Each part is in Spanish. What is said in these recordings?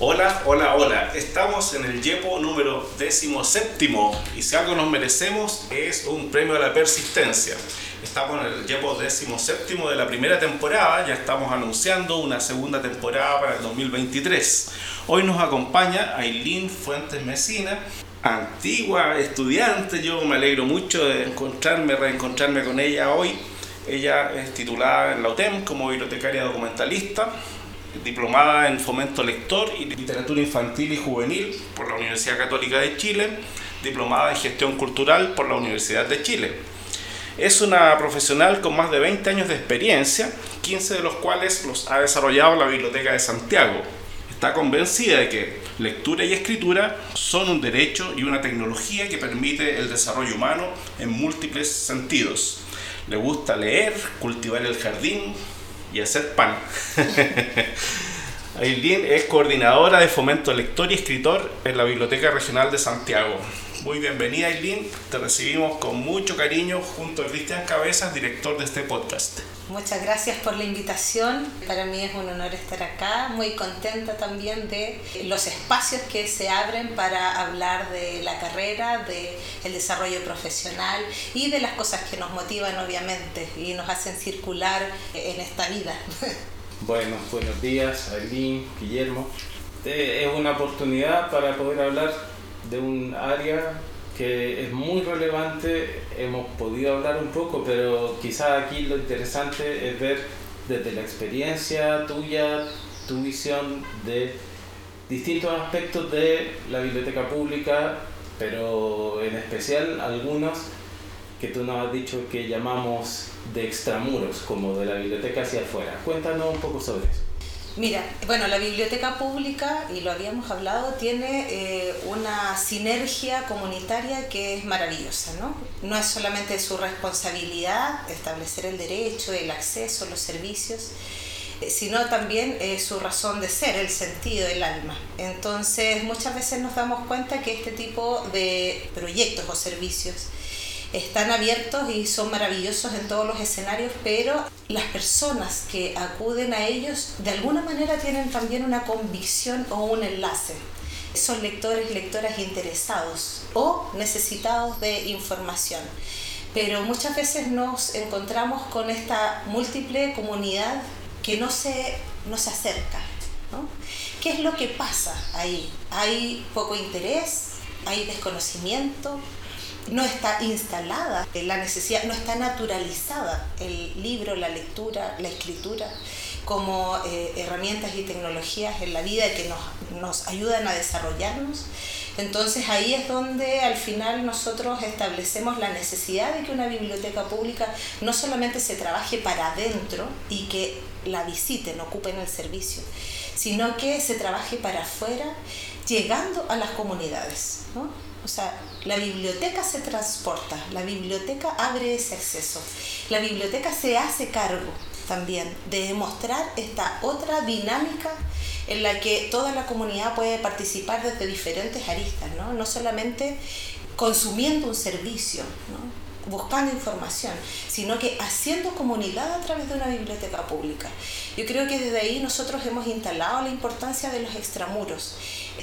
Hola, hola, hola. Estamos en el YEPO número 17 y si algo nos merecemos es un premio a la persistencia. Estamos en el YEPO 17 de la primera temporada, ya estamos anunciando una segunda temporada para el 2023. Hoy nos acompaña Aileen Fuentes Mesina, antigua estudiante, yo me alegro mucho de encontrarme, reencontrarme con ella hoy. Ella es titulada en la UTEM como bibliotecaria documentalista, diplomada en fomento lector y literatura infantil y juvenil por la Universidad Católica de Chile, diplomada en gestión cultural por la Universidad de Chile. Es una profesional con más de 20 años de experiencia, 15 de los cuales los ha desarrollado la Biblioteca de Santiago. Está convencida de que lectura y escritura son un derecho y una tecnología que permite el desarrollo humano en múltiples sentidos. Le gusta leer, cultivar el jardín, y hacer pan. Aileen es coordinadora de fomento lector y escritor en la Biblioteca Regional de Santiago. Muy bienvenida Aileen, te recibimos con mucho cariño junto a Cristian Cabezas, director de este podcast. Muchas gracias por la invitación. Para mí es un honor estar acá. Muy contenta también de los espacios que se abren para hablar de la carrera, de el desarrollo profesional y de las cosas que nos motivan obviamente y nos hacen circular en esta vida. Bueno, buenos días, Aileen, Guillermo. Es una oportunidad para poder hablar de un área que es muy relevante, hemos podido hablar un poco, pero quizás aquí lo interesante es ver desde la experiencia tuya, tu visión de distintos aspectos de la biblioteca pública, pero en especial algunos que tú nos has dicho que llamamos de extramuros, como de la biblioteca hacia afuera. Cuéntanos un poco sobre eso. Mira, bueno, la biblioteca pública, y lo habíamos hablado, tiene eh, una sinergia comunitaria que es maravillosa, ¿no? No es solamente su responsabilidad establecer el derecho, el acceso, los servicios, eh, sino también su razón de ser, el sentido, el alma. Entonces, muchas veces nos damos cuenta que este tipo de proyectos o servicios están abiertos y son maravillosos en todos los escenarios, pero las personas que acuden a ellos de alguna manera tienen también una convicción o un enlace. Son lectores, lectoras interesados o necesitados de información. Pero muchas veces nos encontramos con esta múltiple comunidad que no se, no se acerca. ¿no? ¿Qué es lo que pasa ahí? Hay poco interés, hay desconocimiento, no está instalada la necesidad, no está naturalizada el libro, la lectura, la escritura como eh, herramientas y tecnologías en la vida que nos, nos ayudan a desarrollarnos. Entonces ahí es donde al final nosotros establecemos la necesidad de que una biblioteca pública no solamente se trabaje para adentro y que la visiten, ocupen el servicio, sino que se trabaje para afuera, llegando a las comunidades. ¿no? O sea, la biblioteca se transporta, la biblioteca abre ese acceso, la biblioteca se hace cargo también de demostrar esta otra dinámica en la que toda la comunidad puede participar desde diferentes aristas, no, no solamente consumiendo un servicio, ¿no? Buscando información, sino que haciendo comunidad a través de una biblioteca pública. Yo creo que desde ahí nosotros hemos instalado la importancia de los extramuros,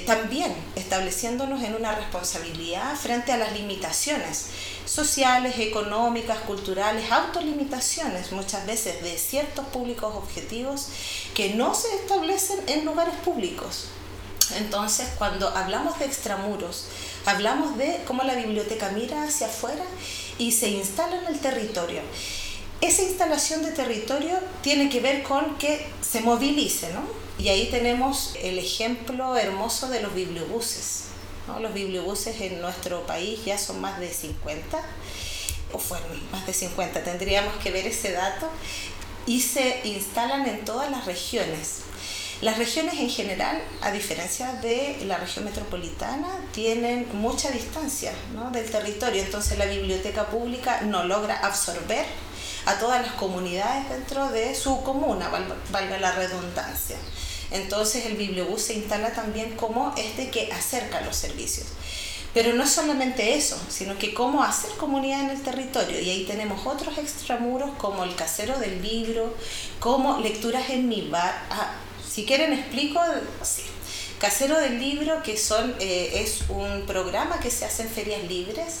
también estableciéndonos en una responsabilidad frente a las limitaciones sociales, económicas, culturales, autolimitaciones muchas veces de ciertos públicos objetivos que no se establecen en lugares públicos. Entonces, cuando hablamos de extramuros, hablamos de cómo la biblioteca mira hacia afuera y se instala en el territorio. Esa instalación de territorio tiene que ver con que se movilice, ¿no? Y ahí tenemos el ejemplo hermoso de los bibliobuses. ¿no? Los bibliobuses en nuestro país ya son más de 50, o fueron más de 50, tendríamos que ver ese dato, y se instalan en todas las regiones. Las regiones en general, a diferencia de la región metropolitana, tienen mucha distancia ¿no? del territorio, entonces la biblioteca pública no logra absorber a todas las comunidades dentro de su comuna, valga la redundancia. Entonces el bibliobús se instala también como este que acerca los servicios. Pero no solamente eso, sino que cómo hacer comunidad en el territorio. Y ahí tenemos otros extramuros como el casero del libro, como lecturas en mi bar. Ah, si quieren explico, sí. Casero del libro, que son, eh, es un programa que se hace en ferias libres,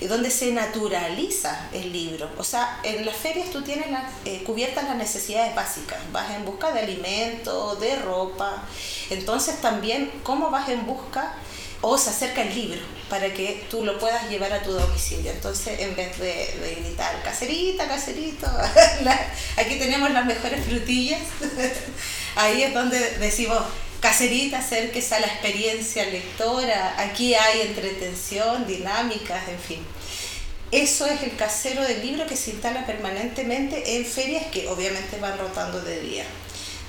eh, donde se naturaliza el libro. O sea, en las ferias tú tienes eh, cubiertas las necesidades básicas. Vas en busca de alimento, de ropa. Entonces también, ¿cómo vas en busca o se acerca el libro para que tú lo puedas llevar a tu domicilio. Entonces, en vez de, gritar caserita, caserito, aquí tenemos las mejores frutillas, ahí es donde decimos caserita, acérquese a la experiencia lectora, aquí hay entretención, dinámicas, en fin. Eso es el casero del libro que se instala permanentemente en ferias que obviamente van rotando de día.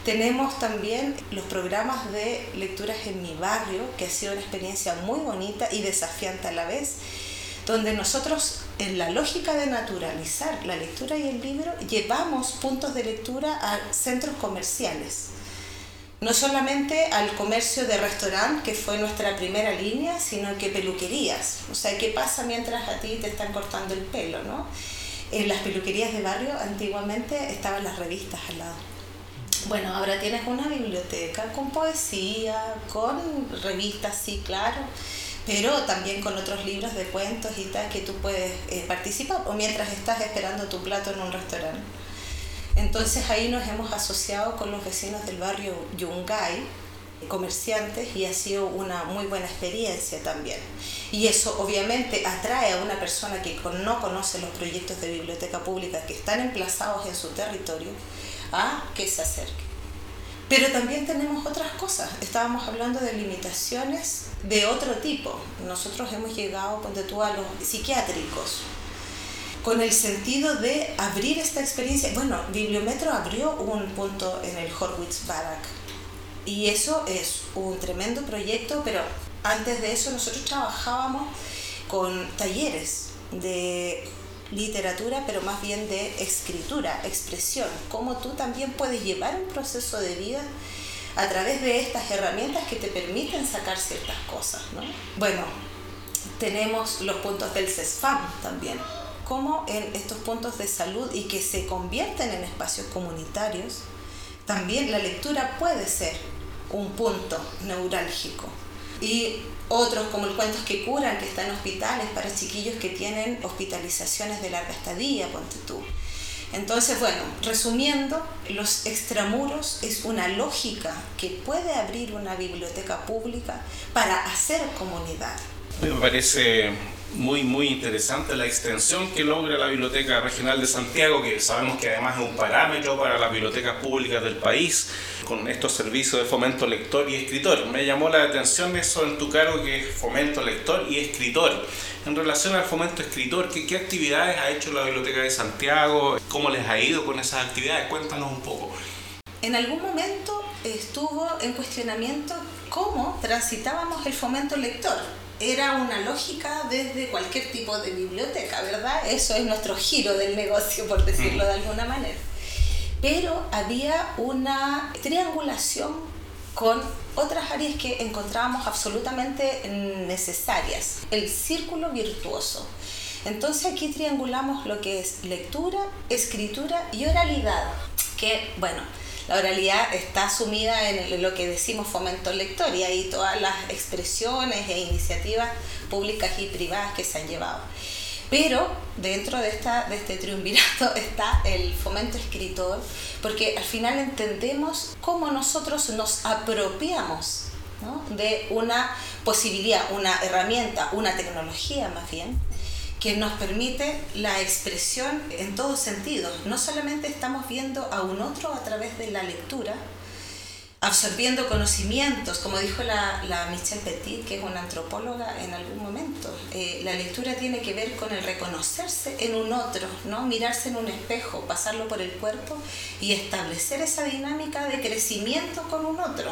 Tenemos también los programas de lecturas en mi barrio, que ha sido una experiencia muy bonita y desafiante a la vez, donde nosotros, en la lógica de naturalizar la lectura y el libro, llevamos puntos de lectura a centros comerciales. No solamente al comercio de restaurante, que fue nuestra primera línea, sino que peluquerías. O sea, ¿qué pasa mientras a ti te están cortando el pelo? ¿no? En las peluquerías de barrio antiguamente estaban las revistas al lado bueno, ahora tienes una biblioteca con poesía, con revistas, sí, claro, pero también con otros libros de cuentos y tal que tú puedes eh, participar o mientras estás esperando tu plato en un restaurante. Entonces ahí nos hemos asociado con los vecinos del barrio Yungay, comerciantes, y ha sido una muy buena experiencia también. Y eso obviamente atrae a una persona que no conoce los proyectos de biblioteca pública que están emplazados en su territorio a que se acerque. Pero también tenemos otras cosas. Estábamos hablando de limitaciones de otro tipo. Nosotros hemos llegado, ponte tú, a los psiquiátricos, con el sentido de abrir esta experiencia. Bueno, Bibliometro abrió un punto en el Horwitz Barak. Y eso es un tremendo proyecto, pero antes de eso nosotros trabajábamos con talleres de literatura, pero más bien de escritura, expresión, cómo tú también puedes llevar un proceso de vida a través de estas herramientas que te permiten sacar ciertas cosas. ¿no? Bueno, tenemos los puntos del CESFAM también, como en estos puntos de salud y que se convierten en espacios comunitarios, también la lectura puede ser un punto neurálgico. Y otros como el Cuentos que Curan, que está en hospitales para chiquillos que tienen hospitalizaciones de larga estadía, ponte tú. Entonces, bueno, resumiendo, los extramuros es una lógica que puede abrir una biblioteca pública para hacer comunidad. Me parece muy, muy interesante la extensión que logra la Biblioteca Regional de Santiago, que sabemos que además es un parámetro para las bibliotecas públicas del país, con estos servicios de fomento lector y escritor. Me llamó la atención eso en tu cargo, que es fomento lector y escritor. En relación al fomento escritor, ¿qué, qué actividades ha hecho la Biblioteca de Santiago? ¿Cómo les ha ido con esas actividades? Cuéntanos un poco. En algún momento estuvo en cuestionamiento cómo transitábamos el fomento lector era una lógica desde cualquier tipo de biblioteca, ¿verdad? Eso es nuestro giro del negocio, por decirlo de alguna manera. Pero había una triangulación con otras áreas que encontrábamos absolutamente necesarias. El círculo virtuoso. Entonces aquí triangulamos lo que es lectura, escritura y oralidad, que bueno, la oralidad está sumida en lo que decimos fomento lector y ahí todas las expresiones e iniciativas públicas y privadas que se han llevado. Pero dentro de, esta, de este triunvirato está el fomento escritor, porque al final entendemos cómo nosotros nos apropiamos de una posibilidad, una herramienta, una tecnología más bien, que nos permite la expresión en todos sentidos. No solamente estamos viendo a un otro a través de la lectura, absorbiendo conocimientos, como dijo la, la Michelle Petit, que es una antropóloga en algún momento. Eh, la lectura tiene que ver con el reconocerse en un otro, ¿no? mirarse en un espejo, pasarlo por el cuerpo y establecer esa dinámica de crecimiento con un otro.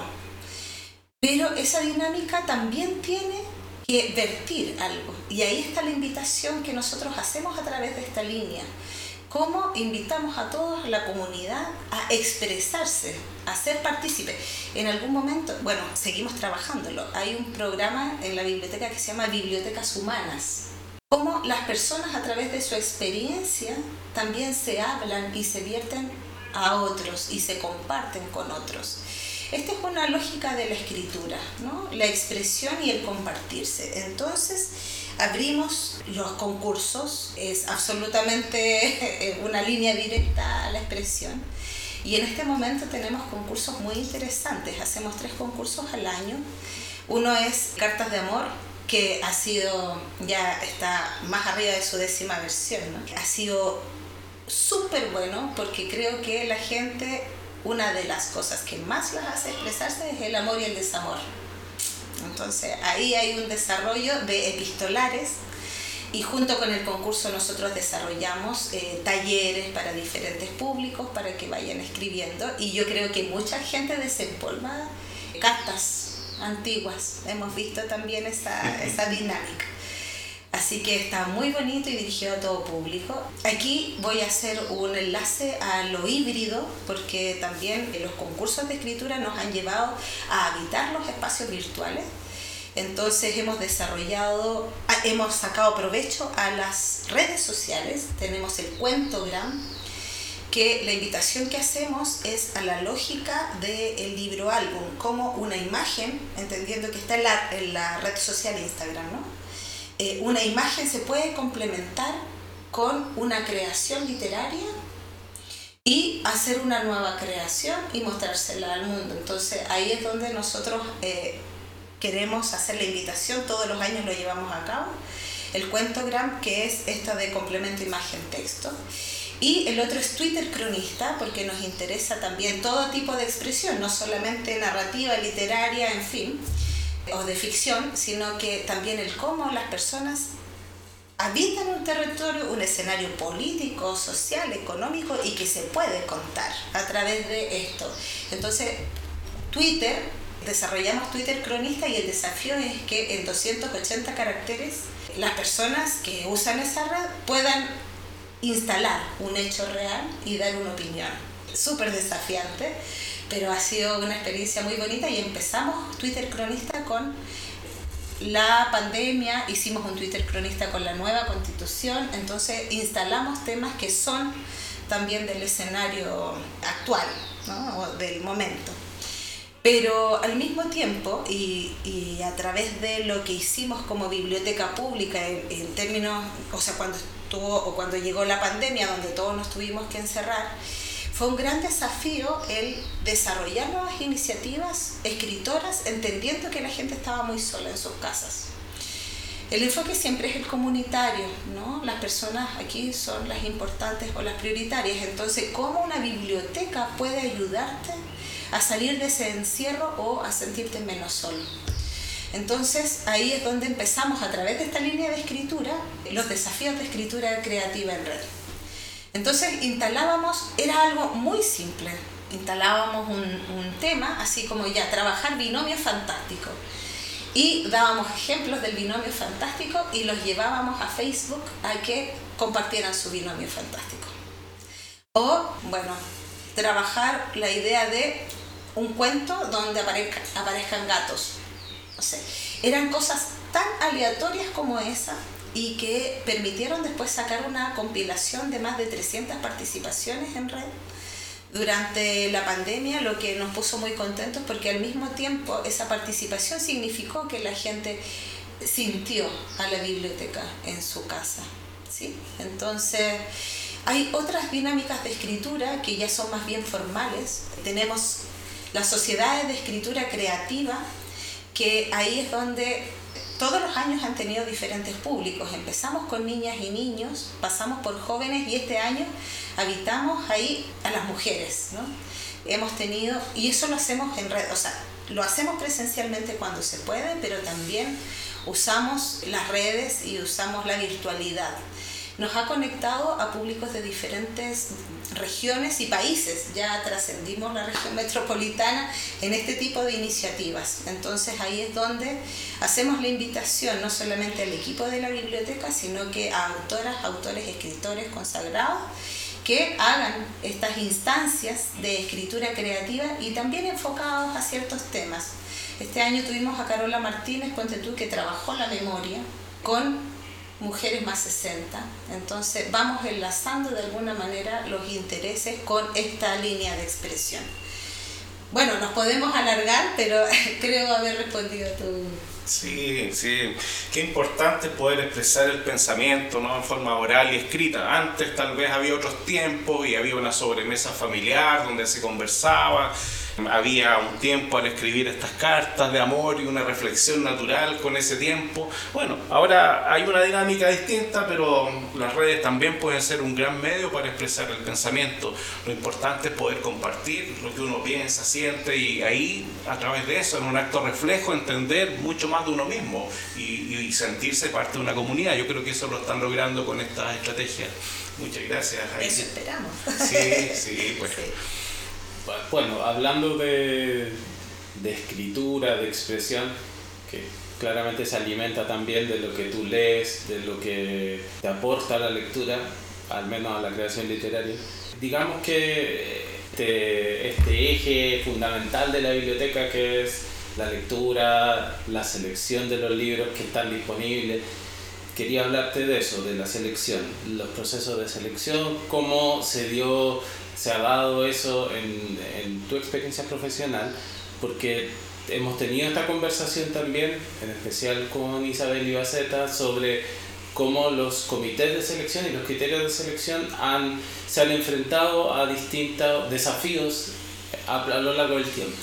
Pero esa dinámica también tiene que vertir algo. Y ahí está la invitación que nosotros hacemos a través de esta línea cómo invitamos a todos, a la comunidad, a expresarse, a ser partícipes. En algún momento, bueno, seguimos trabajándolo. Hay un programa en la biblioteca que se llama Bibliotecas Humanas. Cómo las personas a través de su experiencia también se hablan y se vierten a otros y se comparten con otros. Esta es una lógica de la escritura, ¿no? la expresión y el compartirse. Entonces, abrimos los concursos, es absolutamente una línea directa a la expresión. Y en este momento tenemos concursos muy interesantes. Hacemos tres concursos al año. Uno es Cartas de Amor, que ha sido, ya está más arriba de su décima versión. ¿no? Ha sido súper bueno porque creo que la gente, una de las cosas que más las hace expresarse es el amor y el desamor. Entonces ahí hay un desarrollo de epistolares y junto con el concurso nosotros desarrollamos eh, talleres para diferentes públicos para que vayan escribiendo y yo creo que mucha gente desempolva cartas antiguas. Hemos visto también esa, esa dinámica. Así que está muy bonito y dirigido a todo público. Aquí voy a hacer un enlace a lo híbrido porque también los concursos de escritura nos han llevado a habitar los espacios virtuales. Entonces hemos desarrollado, hemos sacado provecho a las redes sociales. Tenemos el cuentogram, que la invitación que hacemos es a la lógica del libro álbum, como una imagen, entendiendo que está en la, en la red social Instagram, ¿no? Eh, una imagen se puede complementar con una creación literaria y hacer una nueva creación y mostrársela al mundo. Entonces ahí es donde nosotros eh, queremos hacer la invitación, todos los años lo llevamos a cabo. El cuentogram, que es esta de complemento imagen-texto. Y el otro es Twitter cronista, porque nos interesa también todo tipo de expresión, no solamente narrativa, literaria, en fin o de ficción, sino que también el cómo las personas habitan un territorio, un escenario político, social, económico y que se puede contar a través de esto. Entonces, Twitter, desarrollamos Twitter cronista y el desafío es que en 280 caracteres las personas que usan esa red puedan instalar un hecho real y dar una opinión. Súper desafiante pero ha sido una experiencia muy bonita y empezamos Twitter Cronista con la pandemia, hicimos un Twitter Cronista con la nueva constitución, entonces instalamos temas que son también del escenario actual, ¿no? o del momento. Pero al mismo tiempo, y, y, a través de lo que hicimos como biblioteca pública, en, en términos, o sea, cuando estuvo o cuando llegó la pandemia, donde todos nos tuvimos que encerrar, fue un gran desafío el desarrollar nuevas iniciativas escritoras, entendiendo que la gente estaba muy sola en sus casas. El enfoque siempre es el comunitario, ¿no? Las personas aquí son las importantes o las prioritarias. Entonces, ¿cómo una biblioteca puede ayudarte a salir de ese encierro o a sentirte menos solo? Entonces, ahí es donde empezamos a través de esta línea de escritura los desafíos de escritura creativa en red. Entonces instalábamos, era algo muy simple, instalábamos un, tema, así como ya, trabajar binomio fantástico. Y dábamos ejemplos del binomio fantástico y los llevábamos a Facebook a que compartieran su binomio fantástico. O, bueno, trabajar la idea de un cuento donde aparezca, aparezcan gatos. Eran cosas tan aleatorias como esa y que permitieron después sacar una compilación de más de 300 participaciones en red durante la pandemia, lo que nos puso muy contentos porque al mismo tiempo esa participación significó que la gente sintió a la biblioteca en su casa. ¿sí? Entonces, hay otras dinámicas de escritura que ya son más bien formales. Tenemos las sociedades de escritura creativa, que ahí es donde todos los años han tenido diferentes públicos. Empezamos con niñas y niños, pasamos por jóvenes y este año habitamos ahí a las mujeres. ¿no? Hemos tenido, y eso lo hacemos en red, o sea, lo hacemos presencialmente cuando se puede, pero también usamos las redes y usamos la virtualidad nos ha conectado a públicos de diferentes regiones y países. Ya trascendimos la región metropolitana en este tipo de iniciativas. Entonces ahí es donde hacemos la invitación no solamente al equipo de la biblioteca, sino que a autoras, autores, escritores consagrados que hagan estas instancias de escritura creativa y también enfocados a ciertos temas. Este año tuvimos a Carola Martínez, cuente que trabajó la memoria con mujeres más 60. Entonces vamos enlazando de alguna manera los intereses con esta línea de expresión. Bueno, nos podemos alargar, pero creo haber respondido a tu... Sí, sí. Qué importante poder expresar el pensamiento ¿no? en forma oral y escrita. Antes tal vez había otros tiempos y había una sobremesa familiar donde se conversaba había un tiempo al escribir estas cartas de amor y una reflexión natural con ese tiempo. Bueno, ahora hay una dinámica distinta, pero las redes también pueden ser un gran medio para expresar el pensamiento. Lo importante es poder compartir lo que uno piensa, siente y ahí, a través de eso, en un acto reflejo, entender mucho más de uno mismo y, sentirse parte de una comunidad. Yo creo que eso lo están logrando con estas estrategias. Muchas gracias. Eso esperamos. Sí, sí, pues bueno, hablando de, escritura, de expresión, que claramente se alimenta también de lo que tú lees, de lo que te aporta la lectura, al menos a la creación literaria. Digamos que este, este eje fundamental de la biblioteca que es la lectura, la selección de los libros que están disponibles, quería hablarte de eso, de la selección, los procesos de selección, cómo se dio se ha dado eso en, tu experiencia profesional, porque hemos tenido esta conversación también, en especial con Isabel Ibaceta, sobre cómo los comités de selección y los criterios de selección han, se han enfrentado a distintos desafíos a, a lo largo del tiempo.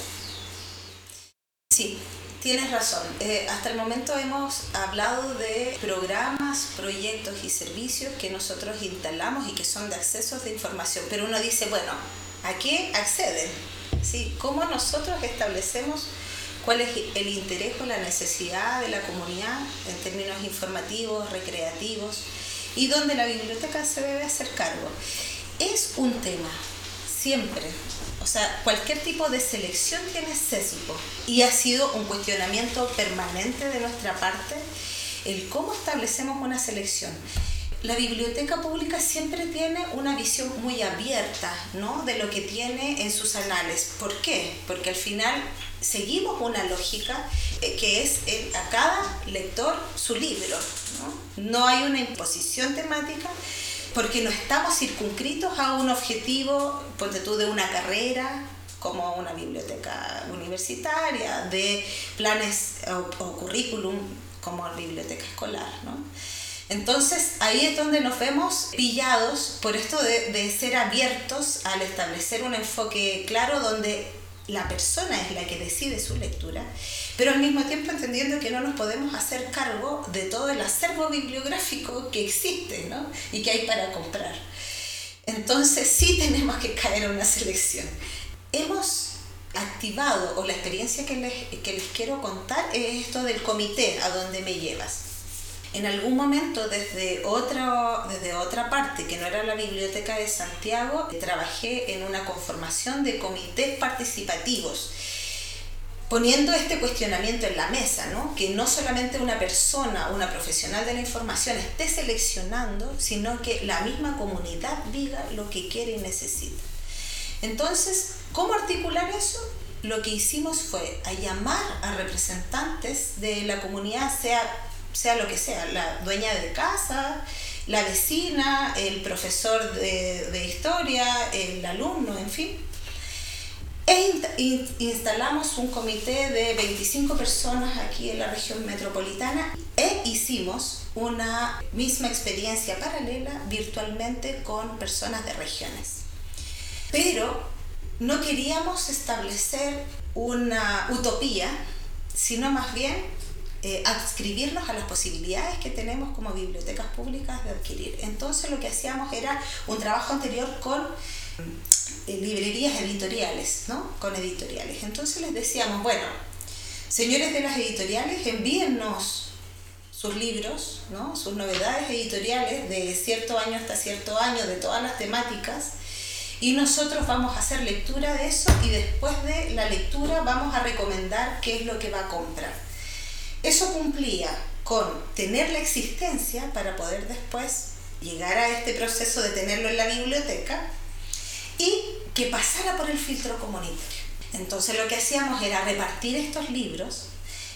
Sí, Tienes razón. Eh, hasta el momento hemos hablado de programas, proyectos y servicios que nosotros instalamos y que son de acceso de información. Pero uno dice, bueno, ¿a qué acceden? ¿Sí? ¿Cómo nosotros establecemos cuál es el interés o la necesidad de la comunidad en términos informativos, recreativos y dónde la biblioteca se debe hacer cargo? Es un tema, siempre, o sea, cualquier tipo de selección tiene sesgo y ha sido un cuestionamiento permanente de nuestra parte el cómo establecemos una selección. La biblioteca pública siempre tiene una visión muy abierta ¿no? de lo que tiene en sus anales. ¿Por qué? Porque al final seguimos una lógica eh, que es a cada lector su libro. ¿no? no hay una imposición temática, porque no estamos circunscritos a un objetivo, ponte tú, de una carrera, como una biblioteca universitaria, de planes o, currículum como biblioteca escolar, ¿no? Entonces ahí es donde nos vemos pillados por esto de, de ser abiertos al establecer un enfoque claro donde la persona es la que decide su lectura, pero al mismo tiempo entendiendo que no nos podemos hacer cargo de todo el acervo bibliográfico que existe ¿no? y que hay para comprar. Entonces sí tenemos que caer en una selección. Hemos activado, o la experiencia que les, que les quiero contar es esto del comité, a donde me llevas en algún momento desde otra, desde otra parte, que no era la Biblioteca de Santiago, trabajé en una conformación de comités participativos, poniendo este cuestionamiento en la mesa, ¿no? que no solamente una persona, una profesional de la información esté seleccionando, sino que la misma comunidad diga lo que quiere y necesita. Entonces, ¿cómo articular eso? Lo que hicimos fue a llamar a representantes de la comunidad, sea sea lo que sea, la dueña de casa, la vecina, el profesor de, historia, el alumno, en fin. E instalamos un comité de 25 personas aquí en la región metropolitana e hicimos una misma experiencia paralela virtualmente con personas de regiones. Pero no queríamos establecer una utopía, sino más bien eh, adscribirnos a las posibilidades que tenemos como bibliotecas públicas de adquirir. Entonces lo que hacíamos era un trabajo anterior con eh, librerías editoriales, ¿no? Con editoriales. Entonces les decíamos, bueno, señores de las editoriales, envíennos sus libros, ¿no? sus novedades editoriales de cierto año hasta cierto año, de todas las temáticas, y nosotros vamos a hacer lectura de eso y después de la lectura vamos a recomendar qué es lo que va a comprar. Eso cumplía con tener la existencia para poder después llegara a este proceso de tenerlo en la biblioteca y que pasara por el filtro comunitario. Entonces lo que hacíamos era repartir estos libros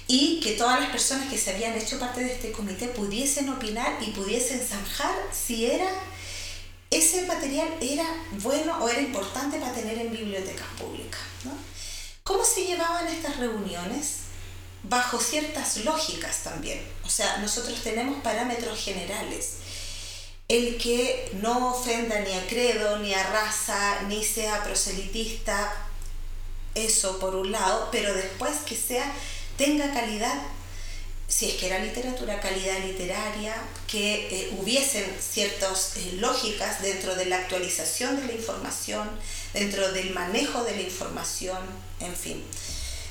y que todas las personas que se habían hecho parte de este comité pudiesen opinar y pudiesen zanjar si era ese material era bueno o era importante para tener en bibliotecas públicas. ¿Cómo se llevaban estas reuniones? Bajo ciertas lógicas también. O sea, nosotros tenemos parámetros generales. El que no ofenda ni a credo, ni a raza, ni sea proselitista, eso por un lado, pero después que sea tenga calidad, si es que era literatura, calidad literaria, que eh, hubiesen ciertas eh, lógicas dentro de la actualización de la información, dentro del manejo de la información, en fin.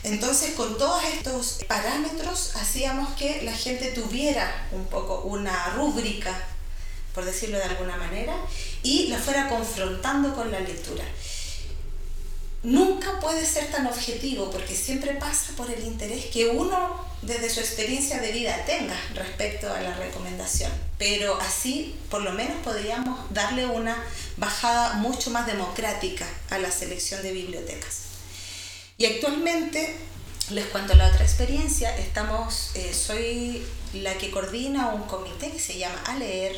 Entonces, con todos estos parámetros, hacíamos que la gente tuviera un poco una rúbrica, por decirlo de alguna manera, y la fuera confrontando con la lectura nunca puede ser tan objetivo porque siempre pasa por el interés que uno desde su experiencia de vida tenga respecto a la recomendación. Pero así por lo menos podríamos darle una bajada mucho más democrática a la selección de bibliotecas. Y actualmente, les cuento la otra experiencia, estamos, eh, soy la que coordina un comité que se llama A Leer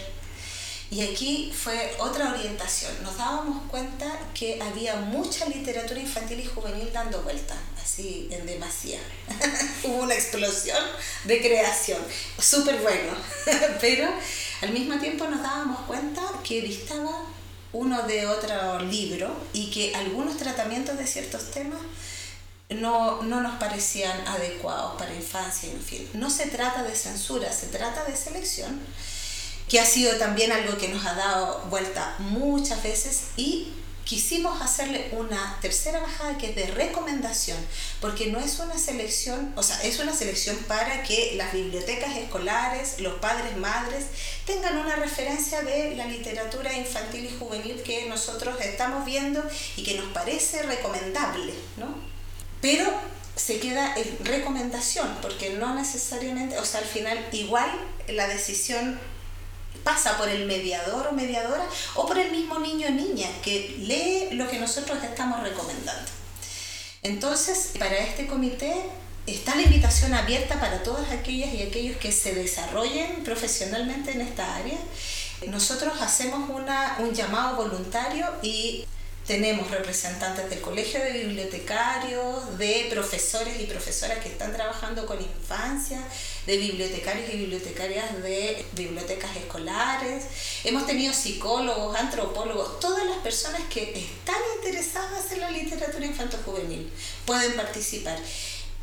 y aquí fue otra orientación. Nos dábamos cuenta que había mucha literatura infantil y juvenil dando vuelta, así en demasía. Hubo una explosión de creación, súper bueno. Pero al mismo tiempo nos dábamos cuenta que distaba uno de otro libro y que algunos tratamientos de ciertos temas no, no, nos parecían adecuados para infancia, en fin. No se trata de censura, se trata de selección que ha sido también algo que nos ha dado vuelta muchas veces y quisimos hacerle una tercera bajada que es de recomendación, porque no es una selección, o sea, es una selección para que las bibliotecas escolares, los padres, madres, tengan una referencia de la literatura infantil y juvenil que nosotros estamos viendo y que nos parece recomendable, ¿no? Pero se queda en recomendación, porque no necesariamente, o sea, al final igual la decisión pasa por el mediador o mediadora o por el mismo niño o niña que lee lo que nosotros estamos recomendando. Entonces, para este comité está la invitación abierta para todas aquellas y aquellos que se desarrollen profesionalmente en esta área. Nosotros hacemos una, un llamado voluntario y tenemos representantes del Colegio de Bibliotecarios, de profesores y profesoras que están trabajando con infancia, de bibliotecarios y bibliotecarias de bibliotecas escolares. Hemos tenido psicólogos, antropólogos, todas las personas que están interesadas en la literatura infanto-juvenil pueden participar.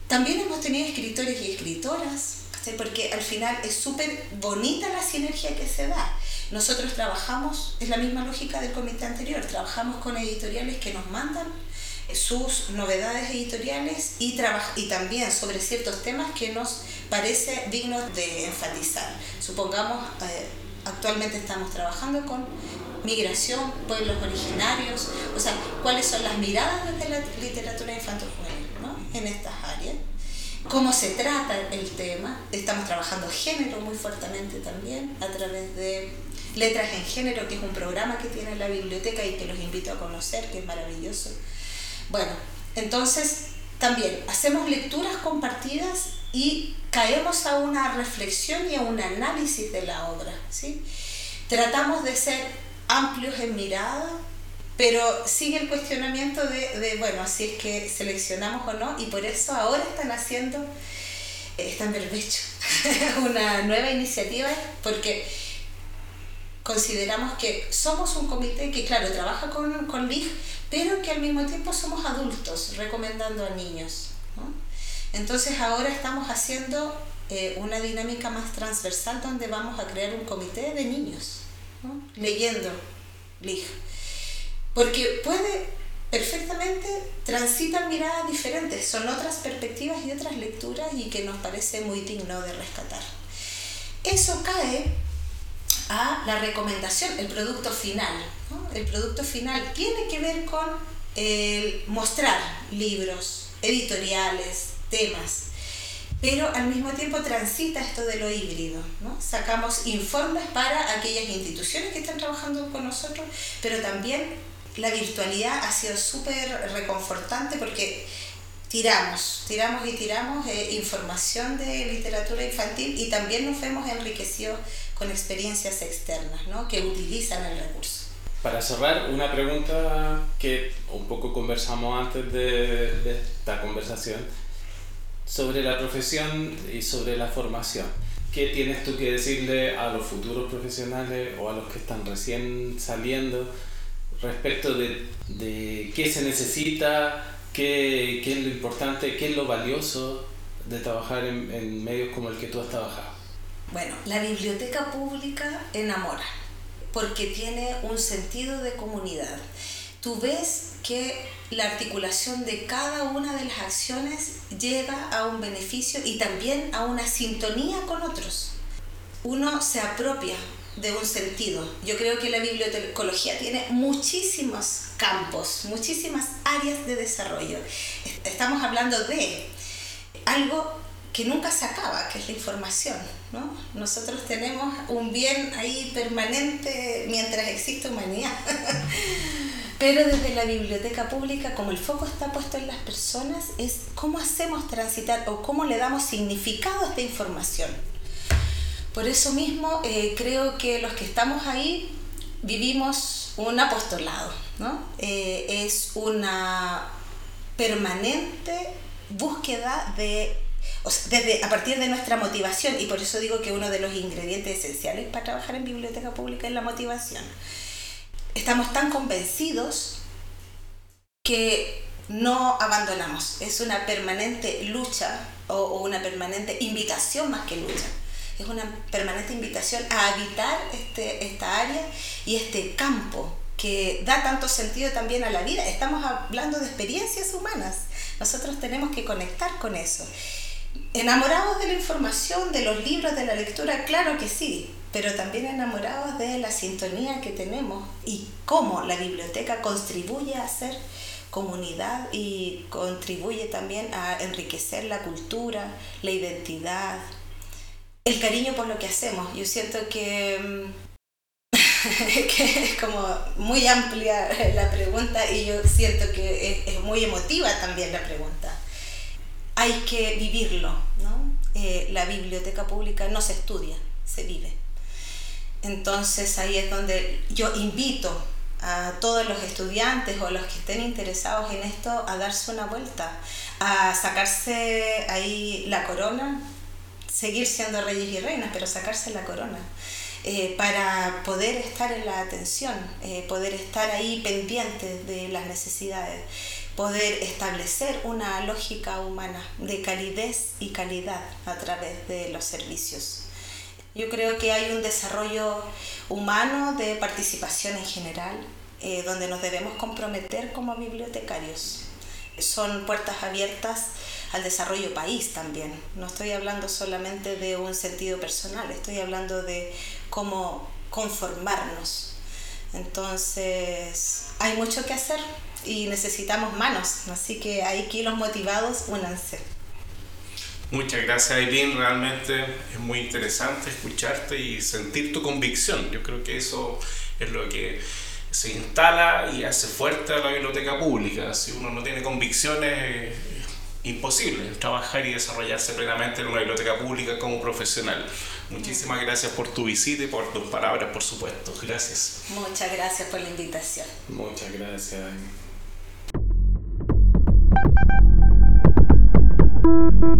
También hemos tenido escritores y escritoras, porque al final es súper bonita la sinergia que se da. Nosotros trabajamos, es la misma lógica del comité anterior, trabajamos con editoriales que nos mandan sus novedades editoriales y, y también sobre ciertos temas que nos parece digno de enfatizar. Supongamos, eh, actualmente estamos trabajando con migración, pueblos originarios, o sea, cuáles son las miradas de la literatura infantil-juvenil ¿no? en estas áreas cómo se trata el tema. Estamos trabajando género muy fuertemente también a través de Letras en Género, que es un programa que tiene la biblioteca y que los invito a conocer, que es maravilloso. Bueno, entonces también hacemos lecturas compartidas y caemos a una reflexión y a un análisis de la obra. ¿sí? Tratamos de ser amplios en mirada, pero sigue el cuestionamiento de, de, bueno, si es que seleccionamos o no, y por eso ahora están haciendo, eh, están berbecho, una nueva iniciativa, porque consideramos que somos un comité que, claro, trabaja con, con LIG, pero que al mismo tiempo somos adultos recomendando a niños. Entonces ahora estamos haciendo eh, una dinámica más transversal donde vamos a crear un comité de niños, leyendo LIG. Porque puede perfectamente transitar miradas diferentes, son otras perspectivas y otras lecturas y que nos parece muy digno de rescatar. Eso cae a la recomendación, el producto final. El producto final tiene que ver con el mostrar libros, editoriales, temas. pero al mismo tiempo transita esto de lo híbrido. ¿no? Sacamos informes para aquellas instituciones que están trabajando con nosotros, pero también la virtualidad ha sido súper reconfortante porque tiramos, tiramos y tiramos eh, información de literatura infantil y también nos hemos enriquecido con experiencias externas ¿no? que utilizan el recurso. Para cerrar, una pregunta que un poco conversamos antes de, de esta conversación sobre la profesión y sobre la formación. ¿Qué tienes tú que decirle a los futuros profesionales o a los que están recién saliendo respecto de, de qué se necesita, qué, qué, es lo importante, qué es lo valioso de trabajar en, en medios como el que tú has trabajado? Bueno, la biblioteca pública enamora porque tiene un sentido de comunidad. Tú ves que la articulación de cada una de las acciones llega a un beneficio y también a una sintonía con otros. Uno se apropia de un sentido. Yo creo que la bibliotecología tiene muchísimos campos, muchísimas áreas de desarrollo. Estamos hablando de algo que nunca se acaba, que es la información. ¿no? Nosotros tenemos un bien ahí permanente mientras existe humanidad. Pero desde la biblioteca pública, como el foco está puesto en las personas, es cómo hacemos transitar o cómo le damos significado a esta información. Por eso mismo eh, creo que los que estamos ahí vivimos un apostolado, ¿no? Eh, es una permanente búsqueda de, o sea, desde, a partir de nuestra motivación, y por eso digo que uno de los ingredientes esenciales para trabajar en biblioteca pública es la motivación. Estamos tan convencidos que no abandonamos, es una permanente lucha o, o una permanente invitación más que lucha es una permanente invitación a habitar este, esta área y este campo que da tanto sentido también a la vida. Estamos hablando de experiencias humanas. Nosotros tenemos que conectar con eso. Enamorados de la información, de los libros, de la lectura, claro que sí, pero también enamorados de la sintonía que tenemos y cómo la biblioteca contribuye a hacer comunidad y contribuye también a enriquecer la cultura, la identidad, el cariño por lo que hacemos. Yo siento que, mm, que es como muy amplia la pregunta y yo siento que es, muy emotiva también la pregunta. Hay que vivirlo, ¿no? Eh, la biblioteca pública no se estudia, se vive. Entonces ahí es donde yo invito a todos los estudiantes o los que estén interesados en esto a darse una vuelta, a sacarse ahí la corona seguir siendo reyes y reinas, pero sacarse la corona. Eh, para poder estar en la atención, eh, poder estar ahí pendientes de las necesidades, poder establecer una lógica humana de calidez y calidad a través de los servicios. Yo creo que hay un desarrollo humano de participación en general, eh, donde nos debemos comprometer como bibliotecarios. Son puertas abiertas al desarrollo país también. No estoy hablando solamente de un sentido personal, estoy hablando de cómo conformarnos. Entonces, hay mucho que hacer y necesitamos manos, así que hay kilos motivados, únanse. Muchas gracias Aileen, realmente es muy interesante escucharte y sentir tu convicción. Yo creo que eso es lo que se instala y hace fuerte a la biblioteca pública. Si uno no tiene convicciones, imposible trabajar y desarrollarse plenamente en una biblioteca pública como profesional. Muchísimas gracias por tu visita y por tus palabras, por supuesto. Gracias. Muchas gracias por la invitación. Muchas gracias. Thank you.